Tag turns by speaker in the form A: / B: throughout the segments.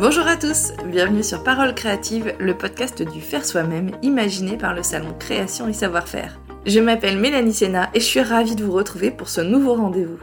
A: Bonjour à tous, bienvenue sur Parole créative, le podcast du faire soi-même imaginé par le salon Création et Savoir-faire. Je m'appelle Mélanie Sena et je suis ravie de vous retrouver pour ce nouveau rendez-vous.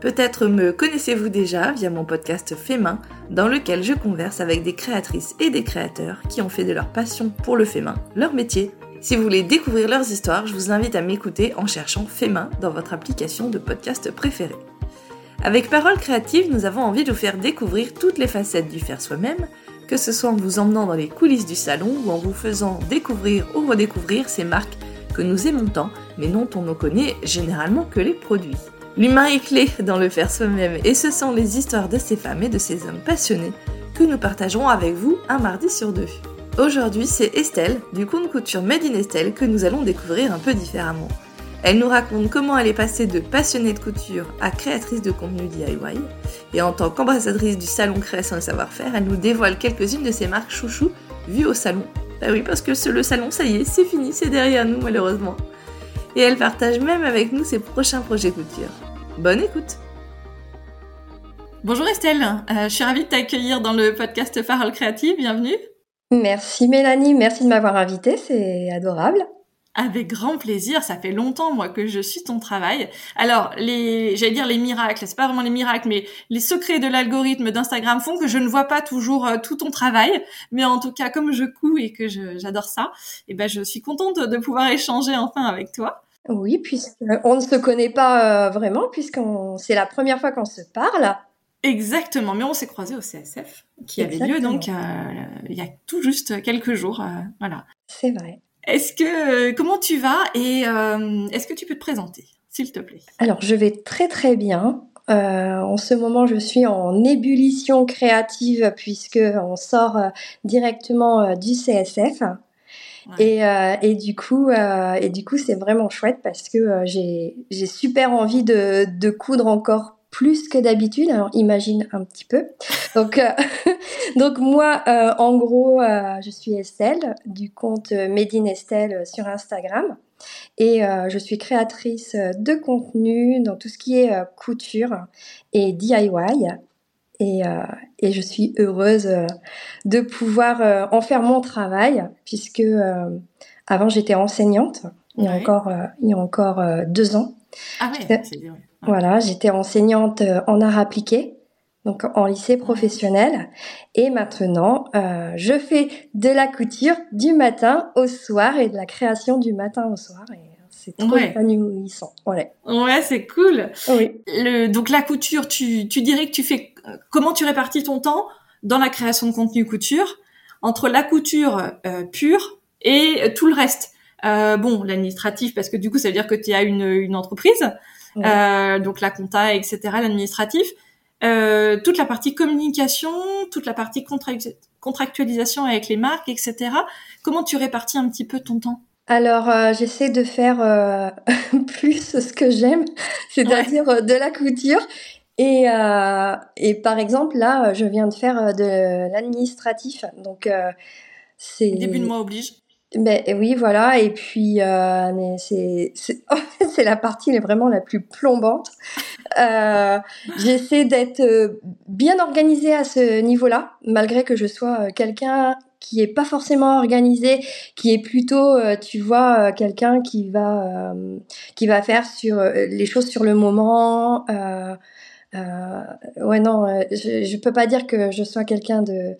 A: Peut-être me connaissez-vous déjà via mon podcast Fait main, dans lequel je converse avec des créatrices et des créateurs qui ont fait de leur passion pour le fait main leur métier. Si vous voulez découvrir leurs histoires, je vous invite à m'écouter en cherchant Fait main dans votre application de podcast préférée. Avec Parole Créative, nous avons envie de vous faire découvrir toutes les facettes du faire soi-même, que ce soit en vous emmenant dans les coulisses du salon ou en vous faisant découvrir ou redécouvrir ces marques que nous aimons tant, mais dont on ne connaît généralement que les produits. L'humain est clé dans le faire soi-même et ce sont les histoires de ces femmes et de ces hommes passionnés que nous partagerons avec vous un mardi sur deux. Aujourd'hui, c'est Estelle, du compte couture Made in Estelle, que nous allons découvrir un peu différemment. Elle nous raconte comment elle est passée de passionnée de couture à créatrice de contenu DIY. Et en tant qu'ambassadrice du salon Création et Savoir-faire, elle nous dévoile quelques-unes de ses marques chouchou vues au salon. Bah oui, parce que le salon, ça y est, c'est fini, c'est derrière nous malheureusement. Et elle partage même avec nous ses prochains projets couture. Bonne écoute Bonjour Estelle, euh, je suis ravie de t'accueillir dans le podcast Parole Créative, bienvenue.
B: Merci Mélanie, merci de m'avoir invitée, c'est adorable.
A: Avec grand plaisir, ça fait longtemps moi que je suis ton travail. Alors, les j'allais dire les miracles, c'est pas vraiment les miracles mais les secrets de l'algorithme d'Instagram font que je ne vois pas toujours euh, tout ton travail, mais en tout cas comme je couds et que j'adore ça, et eh ben je suis contente de pouvoir échanger enfin avec toi.
B: Oui, puisqu'on ne se connaît pas euh, vraiment puisqu'on c'est la première fois qu'on se parle.
A: Exactement, mais on s'est croisés au CSF qui avait lieu donc euh, il y a tout juste quelques jours, voilà.
B: C'est vrai.
A: Est-ce que euh, comment tu vas et euh, est-ce que tu peux te présenter, s'il te plaît?
B: Alors je vais très très bien. Euh, en ce moment, je suis en ébullition créative puisque on sort directement du CSF. Et, et, du coup, et du coup, c'est vraiment chouette parce que j'ai super envie de, de coudre encore plus que d'habitude. Alors imagine un petit peu. Donc, euh, donc moi, euh, en gros, euh, je suis Estelle du compte Medine Estelle sur Instagram et je suis créatrice de contenu dans tout ce qui est couture et DIY. Et, et, je suis heureuse de pouvoir en faire mon travail puisque avant j'étais enseignante il y a encore il y a encore deux ans.
A: Ah ouais, c'est bien.
B: Voilà, j'étais enseignante euh, en art appliqué, donc en lycée professionnel. Et maintenant, euh, je fais de la couture du matin au soir et de la création du matin au soir. Et c'est trop ouais. épanouissant. Ouais,
A: ouais c'est cool.
B: Oui.
A: Le, donc la couture, tu, tu dirais que tu fais... Comment tu répartis ton temps dans la création de contenu couture entre la couture euh, pure et tout le reste? Euh, bon, l'administratif, parce que du coup, ça veut dire que tu as une, une entreprise, euh, donc la compta, etc., l'administratif. Euh, toute la partie communication, toute la partie contractualisation avec les marques, etc. Comment tu répartis un petit peu ton temps?
B: Alors, euh, j'essaie de faire euh, plus ce que j'aime, c'est-à-dire euh, de la couture. Et, et par exemple, là, je viens de faire de l'administratif. Donc, c'est.
A: Début de mois oblige.
B: Ben oui, voilà. Et puis euh, c'est c'est la partie vraiment la plus plombante. Euh, J'essaie d'être euh, bien organisée à ce niveau-là, malgré que je sois euh, quelqu'un qui est pas forcément organisé, qui est plutôt, euh, tu vois, quelqu'un qui va qui va faire sur les choses sur le moment. ouais non, je, je peux pas dire que je sois quelqu'un de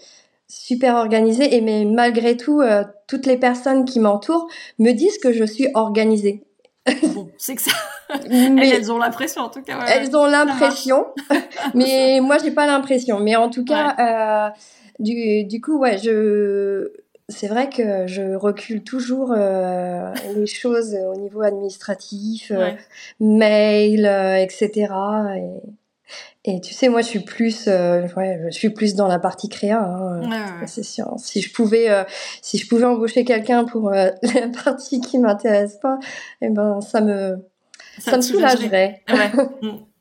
B: super organisée et mais malgré tout euh, toutes les personnes qui m'entourent me disent que je suis organisée.
A: Bon, c'est que ça. mais elles ont l'impression en tout cas.
B: elles ont l'impression, mais moi j'ai pas l'impression. Mais en tout cas, euh, du, du coup ouais, je c'est vrai que je recule toujours euh, les choses au niveau administratif, mail, etc. Et et tu sais, moi, je suis plus, euh, ouais, je suis plus dans la partie créa. Hein, C'est sûr. Si je pouvais, euh, si je pouvais embaucher quelqu'un pour euh, la partie qui m'intéresse pas, eh ben, ça me, ça, me soulagerait.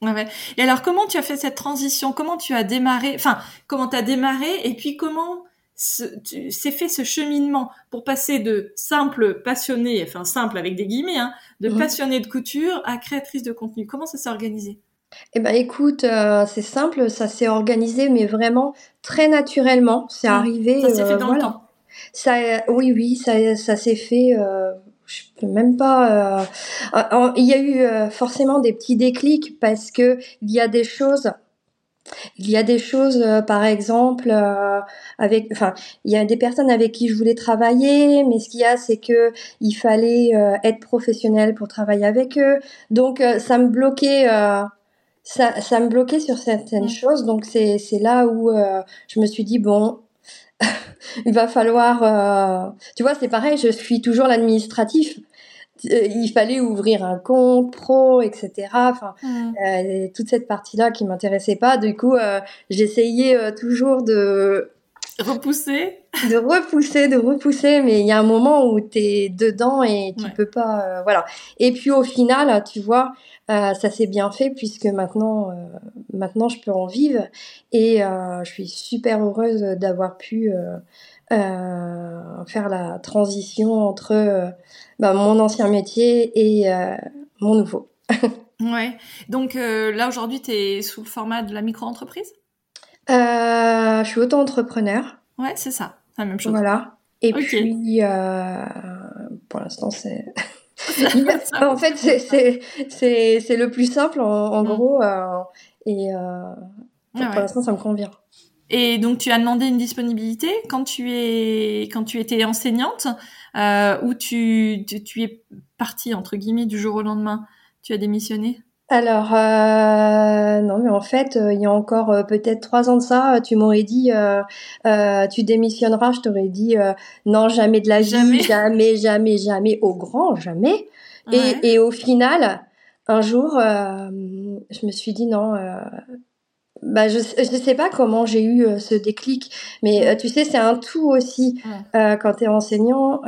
A: Ouais. ouais. Et alors, comment tu as fait cette transition? Comment tu as démarré Enfin, comment tu as démarré Et puis, comment s'est fait ce cheminement pour passer de simple passionné, enfin simple avec des guillemets, hein, de passionné de couture à créatrice de contenu? Comment ça s'est organisé?
B: Eh ben écoute, euh, c'est simple, ça s'est organisé, mais vraiment très naturellement. C'est mmh. arrivé.
A: Ça s'est fait dans le temps.
B: Ça, oui, oui, ça, ça s'est fait. Euh, je peux même pas. Euh, il y a eu forcément des petits déclics parce que il y a des choses il y a des choses, euh, par exemple, euh, avec, enfin, il y a des personnes avec qui je voulais travailler, mais ce qu'il y a, c'est que il fallait euh, être professionnel pour travailler avec eux. Donc, ça me bloquait, ça, ça me bloquait sur certaines choses. Donc, c'est, là où je me suis dit bon, il va falloir, tu vois, c'est pareil, je suis toujours l'administratif. Euh, il fallait ouvrir un compte pro, etc. Enfin, mmh. euh, toute cette partie-là qui m'intéressait pas. Du coup, euh, j'essayais toujours de
A: repousser,
B: de repousser, de repousser. Mais il y a un moment où tu es dedans et tu peux pas, voilà. Et puis au final, tu vois, ça s'est bien fait puisque maintenant, maintenant je peux en vivre et je suis super heureuse d'avoir pu faire la transition entre bah, mon ancien métier et euh, mon nouveau.
A: ouais. Donc euh, là, aujourd'hui, tu es sous le format de la micro-entreprise?
B: Euh, Je suis auto-entrepreneur.
A: Ouais, c'est ça. La même chose.
B: Voilà. Et puis, pour l'instant, c'est... en fait, c'est le plus simple, en, mm. gros. et ah pour l'instant, ça me convient.
A: Et donc, tu as demandé une disponibilité quand tu, es, quand tu étais enseignante euh, où tu, tu, es partie, entre guillemets, du jour au lendemain? Tu as démissionné?
B: Alors euh, non, mais en fait, euh, il y a encore euh, peut-être trois ans de ça, tu m'aurais dit, tu démissionneras. Je t'aurais dit, non, jamais de la vie, jamais, jamais, jamais, jamais, au grand, jamais. Et, et, au final, un jour, je me suis dit non, bah, je je sais pas comment j'ai eu euh, ce déclic, mais euh, tu sais, c'est un tout aussi euh, quand tu es enseignant.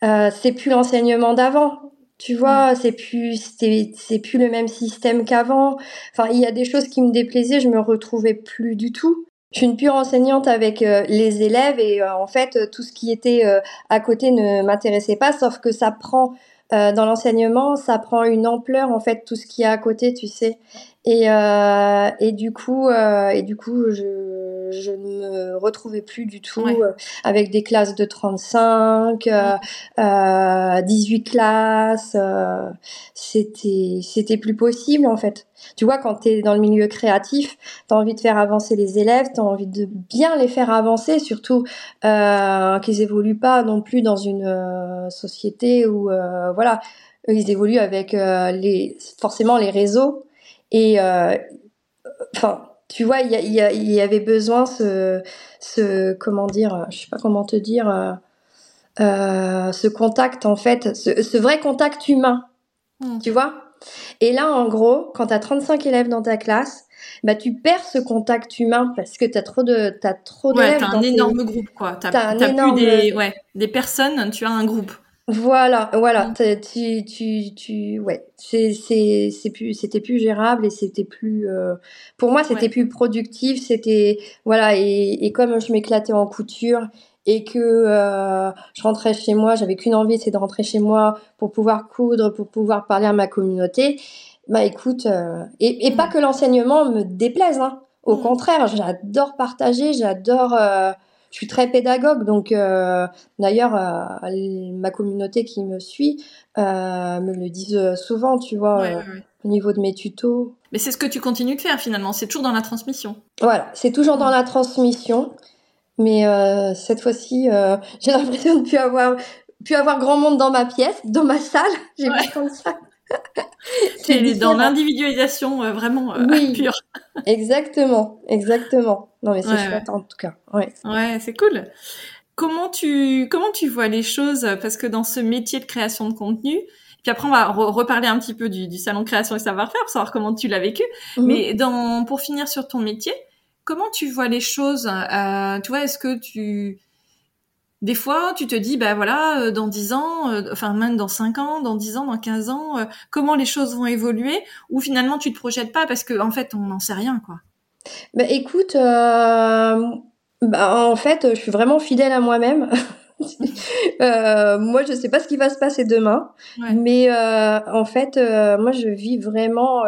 B: c'est plus l'enseignement d'avant. Tu vois, c'est plus c'est plus le même système qu'avant. Enfin, il y a des choses qui me déplaisaient, je me retrouvais plus du tout. Je suis une pure enseignante avec les élèves et en fait tout ce qui était à côté ne m'intéressait pas, sauf que ça prend dans l'enseignement, ça prend une ampleur en fait tout ce qui est à côté, tu sais. Et, euh, et du coup, euh, et du coup, je, je ne me retrouvais plus du tout euh, avec des classes de 35, euh, 18 euh, classes. Euh, c'était, c'était plus possible en fait. Tu vois, quand tu es dans le milieu créatif, tu as envie de faire avancer les élèves, tu as envie de bien les faire avancer, surtout qu'ils évoluent pas non plus dans une société où, voilà, ils évoluent avec les, forcément les réseaux et enfin, tu vois, il y, y, avait besoin ce, ce, comment dire, je sais pas comment te dire, euh, euh, ce contact en fait, ce, vrai contact humain, hmm. tu vois. Et là, en gros, quand tu as 35 élèves dans ta classe, bah tu perds ce contact humain parce que tu as trop de t'as trop
A: d'élèves. Ouais, t'as un énorme groupe quoi. T'as, as, plus des ouais, des personnes, tu as un groupe.
B: Voilà, voilà, mmh. tu, tu, tu, ouais, c'est, plus, c'était plus gérable et c'était plus, euh, pour moi, c'était plus productif, c'était, voilà, et, et comme je m'éclatais en couture et que euh, je rentrais chez moi, j'avais qu'une envie, c'est de rentrer chez moi pour pouvoir coudre, pour pouvoir parler à ma communauté. Bah écoute, euh, et, et pas mmh. que l'enseignement me déplaise, hein. Au mmh. contraire, j'adore partager, j'adore je suis très pédagogue, donc euh, d'ailleurs euh, ma communauté qui me suit euh, me le disent souvent, tu vois, au niveau de mes tutos.
A: Mais c'est ce que tu continues de faire finalement, c'est toujours dans la transmission.
B: Voilà, c'est toujours dans la transmission, mais cette fois-ci, j'ai l'impression de ne plus avoir, plus avoir grand monde dans ma pièce, dans ma salle, j'ai ouais. comme ça.
A: C'est dans l'individualisation euh, vraiment euh, pure.
B: exactement, exactement. Non mais c'est chouette en tout cas. Ouais.
A: Ouais, c'est cool. Comment tu comment tu vois les choses parce que dans ce métier de création de contenu, puis après on va reparler un petit peu du, du salon création et savoir-faire pour savoir comment tu l'as vécu. Mhm. Mais dans pour finir sur ton métier, comment tu vois les choses euh, Tu vois, est-ce que tu des fois, tu te dis, bah voilà, euh, dans 10 ans, euh, enfin même dans 5 ans, dans 10 ans, dans 15 ans, euh, comment les choses vont évoluer Ou finalement, tu te projettes pas parce qu'en en fait, on n'en sait rien, quoi.
B: Bah écoute, bah, en fait, je suis vraiment fidèle à moi-même. euh, moi, je sais pas ce qui va se passer demain, mais euh, en fait, euh, moi, je vis vraiment.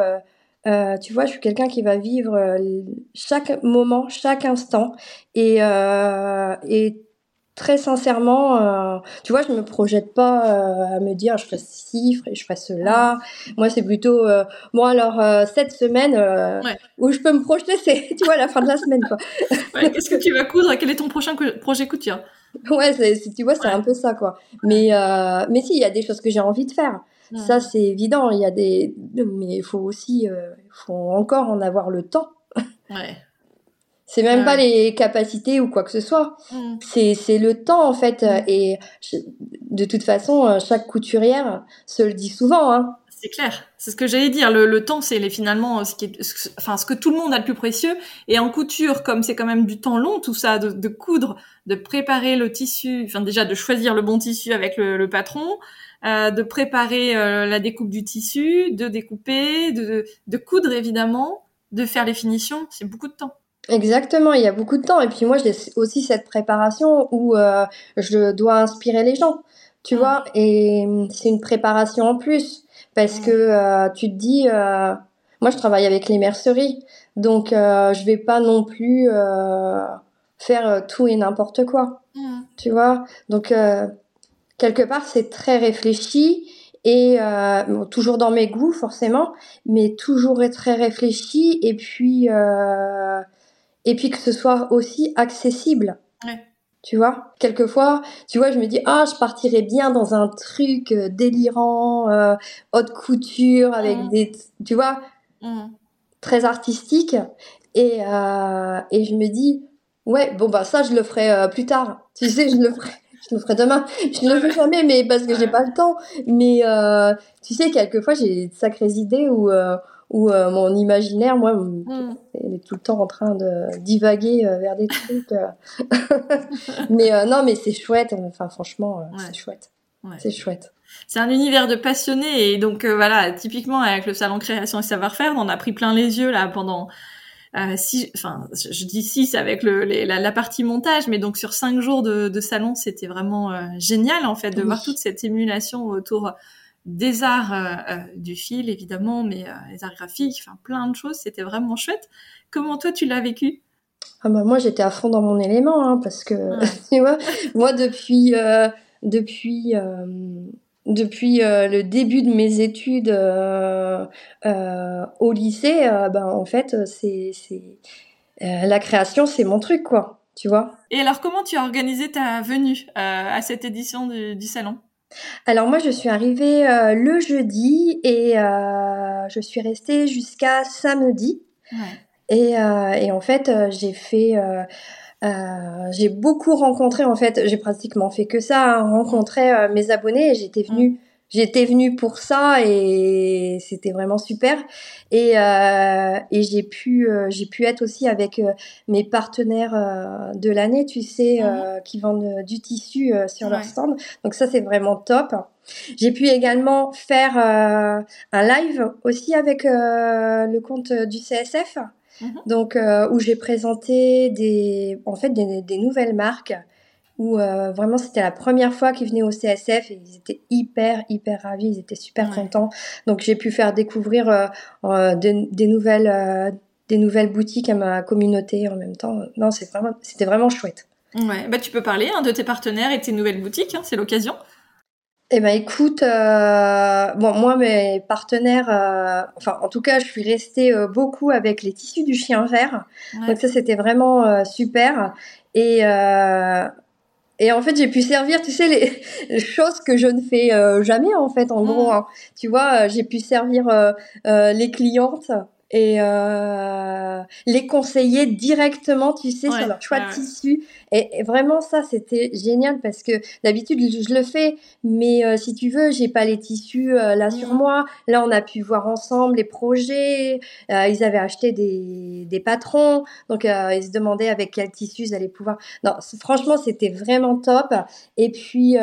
B: Euh, tu vois, je suis quelqu'un qui va vivre chaque moment, chaque instant, et, et très sincèrement, euh, tu vois, je me projette pas euh, à me dire je ferai ci, je ferai cela. Moi, c'est plutôt euh, moi alors euh, cette semaine où je peux me projeter, c'est tu vois la fin de la semaine quoi.
A: ouais, Qu'est-ce que tu vas coudre Quel est ton prochain projet couture
B: Ouais, tu vois, c'est un peu ça quoi. Mais mais si, il y a des choses que j'ai envie de faire. Ça, c'est évident. Il y a des, mais il faut aussi, il faut encore en avoir le temps.
A: Ouais.
B: C'est même pas les capacités ou quoi que ce soit. Mm. C'est c'est le temps en fait. Mm. Et de toute façon, euh, chaque couturière se le dit souvent. Hein.
A: C'est clair. C'est ce que j'allais dire. Le, le temps, c'est finalement ce qui est, enfin ce que tout le monde a le plus précieux. Et en couture, comme c'est quand même du temps long, tout ça, de, de, coudre, de préparer le tissu, enfin déjà de choisir le bon tissu avec le, le patron, euh, de préparer euh, la découpe du tissu, de découper, de, de coudre évidemment, de faire les finitions. C'est beaucoup de temps.
B: Exactement, il y a beaucoup de temps. Et puis moi, j'ai aussi cette préparation où euh, je dois inspirer les gens, tu vois? Et hum, c'est une préparation en plus parce que euh, tu te dis, euh, moi, je travaille avec les merceries, donc je vais pas non plus faire tout et n'importe quoi, tu vois? Donc quelque part, c'est très réfléchi et toujours dans mes goûts forcément, mais toujours très réfléchi. Et puis et puis que ce soit aussi accessible. Tu vois, quelquefois, tu vois, je me dis ah, je partirais bien dans un truc euh, délirant, euh, haute couture avec mmh. des, tu vois, mmh. très artistique. Et euh, et je me dis ouais, bon bah ça je le ferai euh, plus tard. Tu sais, je le ferai. Je le ferai demain. Je ne le fais jamais, mais parce que j'ai pas le temps. Mais tu sais, quelquefois j'ai de sacrées idées où où euh, mon imaginaire, moi, mm. il est tout le temps en train de divaguer euh, vers des trucs. Euh. mais non, mais c'est chouette. Enfin, franchement, c'est chouette. C'est chouette.
A: C'est un univers de passionnés et donc voilà, typiquement avec le salon création et savoir-faire, on a pris plein les yeux là pendant euh, si, enfin, je dis six avec le, la, la, partie montage, mais donc sur cinq jours de, de salon, c'était vraiment génial en fait de voir toute cette émulation autour des arts euh, euh, du fil évidemment, mais euh, les arts graphiques, enfin plein de choses. C'était vraiment chouette. Comment toi tu l'as vécu?
B: Ah bah moi j'étais à fond dans mon élément hein, parce que tu vois moi depuis depuis depuis le début de mes études au lycée ben en fait c'est c'est la création c'est mon truc quoi tu vois
A: et alors comment tu as organisé ta venue à cette édition du salon?
B: Alors moi, je suis arrivée euh, le jeudi et euh, je suis restée jusqu'à samedi. Et, euh, et, en fait, j'ai fait, j'ai beaucoup rencontré. En fait, j'ai pratiquement fait que ça, hein, rencontrer mes abonnés. Et j'étais venue j'étais venue pour ça et c'était vraiment super. Et, euh, et j'ai pu, euh, j'ai pu être aussi avec euh, mes partenaires euh, de l'année, tu sais, mhm. qui vendent du tissu sur leur stand. Donc ça, c'est vraiment top. J'ai pu également faire un live aussi avec le compte du CSF. Mhm. Donc où j'ai présenté des, en fait, des, des nouvelles marques où euh, vraiment c'était la première fois qu'ils venaient au CSF et ils étaient hyper hyper ravis, ils étaient super contents. Donc j'ai pu faire découvrir euh, euh des, nouvelles des nouvelles boutiques à ma communauté en même temps. Non, c'est vraiment c'était vraiment chouette.
A: Ouais, bah tu peux parler hein, de tes partenaires et de tes nouvelles boutiques, hein, c'est l'occasion.
B: Eh ben écoute, bon moi mes partenaires, enfin en tout cas je suis restée beaucoup avec les tissus du chien vert, donc ça c'était vraiment super. Et et en fait, j'ai pu servir, tu sais, les, choses que je ne fais euh, jamais, en fait, en gros. Mm. Hein. Tu vois, euh, j'ai pu servir euh, les clientes et euh, les conseiller directement, tu sais, sur leur choix de tissu. Et, vraiment, ça, c'était génial parce que d'habitude, je le fais, mais euh, si tu veux, j'ai pas les tissus euh, là sur mmh. moi. Là, on a pu voir ensemble les projets. Ils avaient acheté des, des patrons, donc ils se demandaient avec quel tissu ils allaient pouvoir. Non, franchement, c'était vraiment top. Et puis.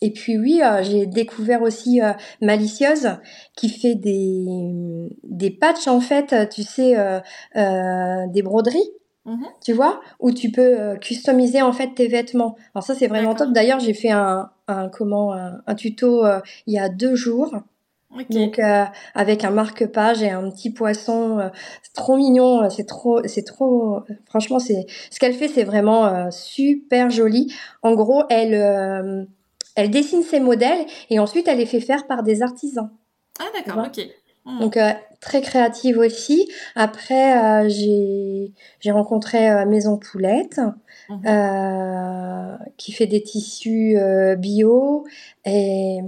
B: Et puis oui, euh, j'ai découvert aussi euh, Malicieuse qui fait des, des patchs en fait, tu sais, euh, des broderies. Mhm. Tu vois, où tu peux euh, customiser en fait tes vêtements. Alors ça c'est vraiment top. D'ailleurs j'ai fait un, un comment un, tuto euh, il y a deux jours. Donc euh, avec un marque-page et un petit poisson, c'est trop mignon, c'est trop, c'est trop. Franchement, c'est ce qu'elle fait, c'est vraiment super joli. En gros, elle, elle dessine ses modèles et ensuite elle les fait faire par des artisans.
A: Ah d'accord, ok.
B: Hmm. Donc euh, très créative aussi. Après, euh, j'ai rencontré euh, Maison Poulette hmm. qui fait des tissus bio et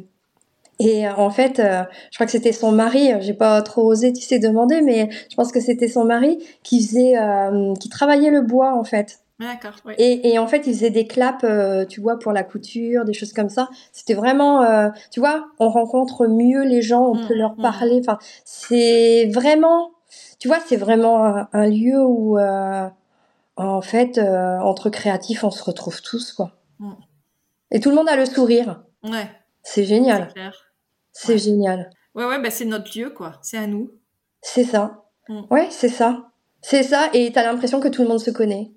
B: et en fait, je crois que c'était son mari. J'ai pas trop osé, tu sais, demander, mais je pense que c'était son mari qui faisait, qui travaillait le bois en fait.
A: D'accord.
B: Et, et, en fait, ils faisaient des claps, euh, tu vois, pour la couture, des choses comme ça. C'était vraiment, euh, tu vois, on rencontre mieux les gens, on peut mmh, leur mmh. parler. Enfin, c'est vraiment, tu vois, c'est vraiment un, lieu où, euh, en fait, entre créatifs, on se retrouve tous, quoi. Mmh. Et tout le monde a le sourire.
A: Ouais.
B: C'est génial. C'est génial.
A: Ouais, ouais, bah c'est notre lieu, quoi. C'est à nous.
B: C'est ça. Ouais, c'est ça. C'est ça. Et t'as l'impression que tout le monde se connaît.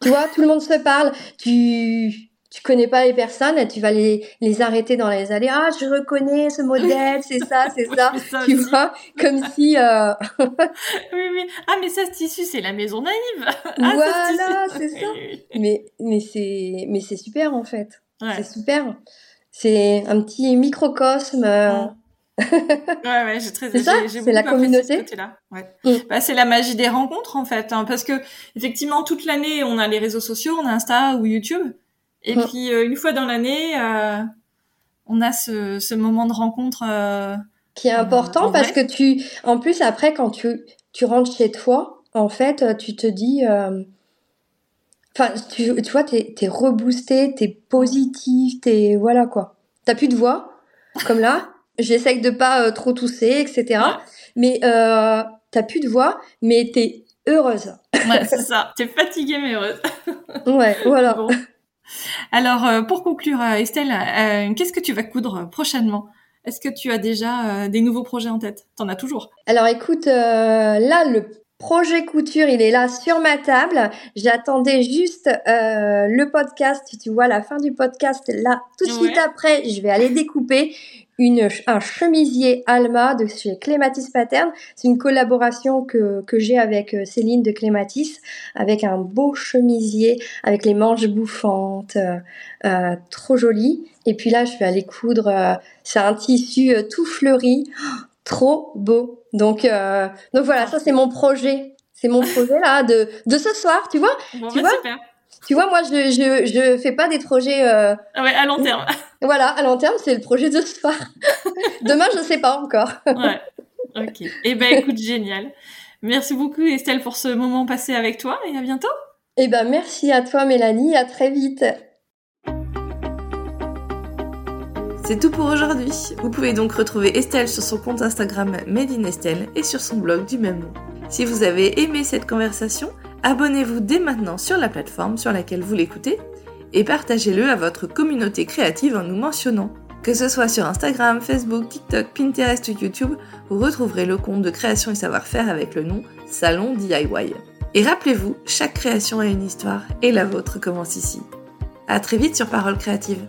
B: Tu vois, tout le monde se parle. Tu tu connais pas les personnes, tu vas les, les arrêter dans les allées. Ah, je reconnais ce modèle, c'est ça, c'est ça. tu vois, comme si. Euh...
A: oui, oui. Ah, mais ça, ce tissu, c'est la maison naïve.
B: Ah, voilà, c'est ça. Mais mais c'est mais c'est super en fait. C'est super. C'est un petit microcosme. Euh,
A: ouais, ouais, j'ai très.
B: C'est la communauté.
A: là ouais. Mm. Bah, c'est la magie des rencontres en fait, hein, parce que effectivement toute l'année on a les réseaux sociaux, on a Insta ou YouTube, et mm. puis euh, une fois dans l'année, euh, on a ce, ce moment de rencontre euh,
B: qui est important parce que tu, en plus après quand tu tu rentres chez toi, en fait, tu te dis. Enfin, tu, tu vois, t'es es reboosté, t'es positif, t'es voilà quoi. T'as plus de voix, comme là. J'essaye de pas euh, trop tousser, etc. Mais euh, t'as plus de voix, mais t'es heureuse.
A: ouais, c'est ça. T'es fatiguée mais heureuse.
B: ouais, voilà.
A: Alors, euh, pour conclure, euh, Estelle, qu'est-ce que tu vas coudre prochainement? Est-ce que tu as déjà des nouveaux projets en tête? T'en as toujours?
B: Alors, écoute, là, le projet couture, il est là sur ma table. J'attendais juste le podcast. Tu vois, la fin du podcast, là, tout de suite après, je vais aller découper une, un chemisier Alma de chez Clématis Pattern. C'est une collaboration que, que j'ai avec euh, Céline de Clématis, avec un beau chemisier, avec les manches bouffantes, euh, euh trop joli. Et puis là, je vais aller coudre, c'est un tissu tout fleuri, trop beau. Donc, donc voilà, ça c'est mon projet. C'est mon projet là de, de ce soir, tu vois?
A: Tu bah, vois? super.
B: Tu vois, moi, je, je, je fais pas des projets. Euh...
A: Ah ouais, à long terme.
B: Voilà, à long terme, c'est le projet de ce soir. Demain, je sais pas encore.
A: ouais. Ok. Eh ben, écoute, génial. Merci beaucoup, Estelle, pour ce moment passé avec toi et à bientôt.
B: Eh ben, merci à toi, Mélanie. À très vite.
A: C'est tout pour aujourd'hui. Vous pouvez donc retrouver Estelle sur son compte Instagram Made in Estelle et sur son blog du même nom. Si vous avez aimé cette conversation, abonnez-vous dès maintenant sur la plateforme sur laquelle vous l'écoutez et partagez-le à votre communauté créative en nous mentionnant. Que ce soit sur Instagram, Facebook, TikTok, Pinterest ou YouTube, vous retrouverez le compte de création et savoir-faire avec le nom Salon DIY. Et rappelez-vous, chaque création a une histoire et la vôtre commence ici. À très vite sur Parole Créative.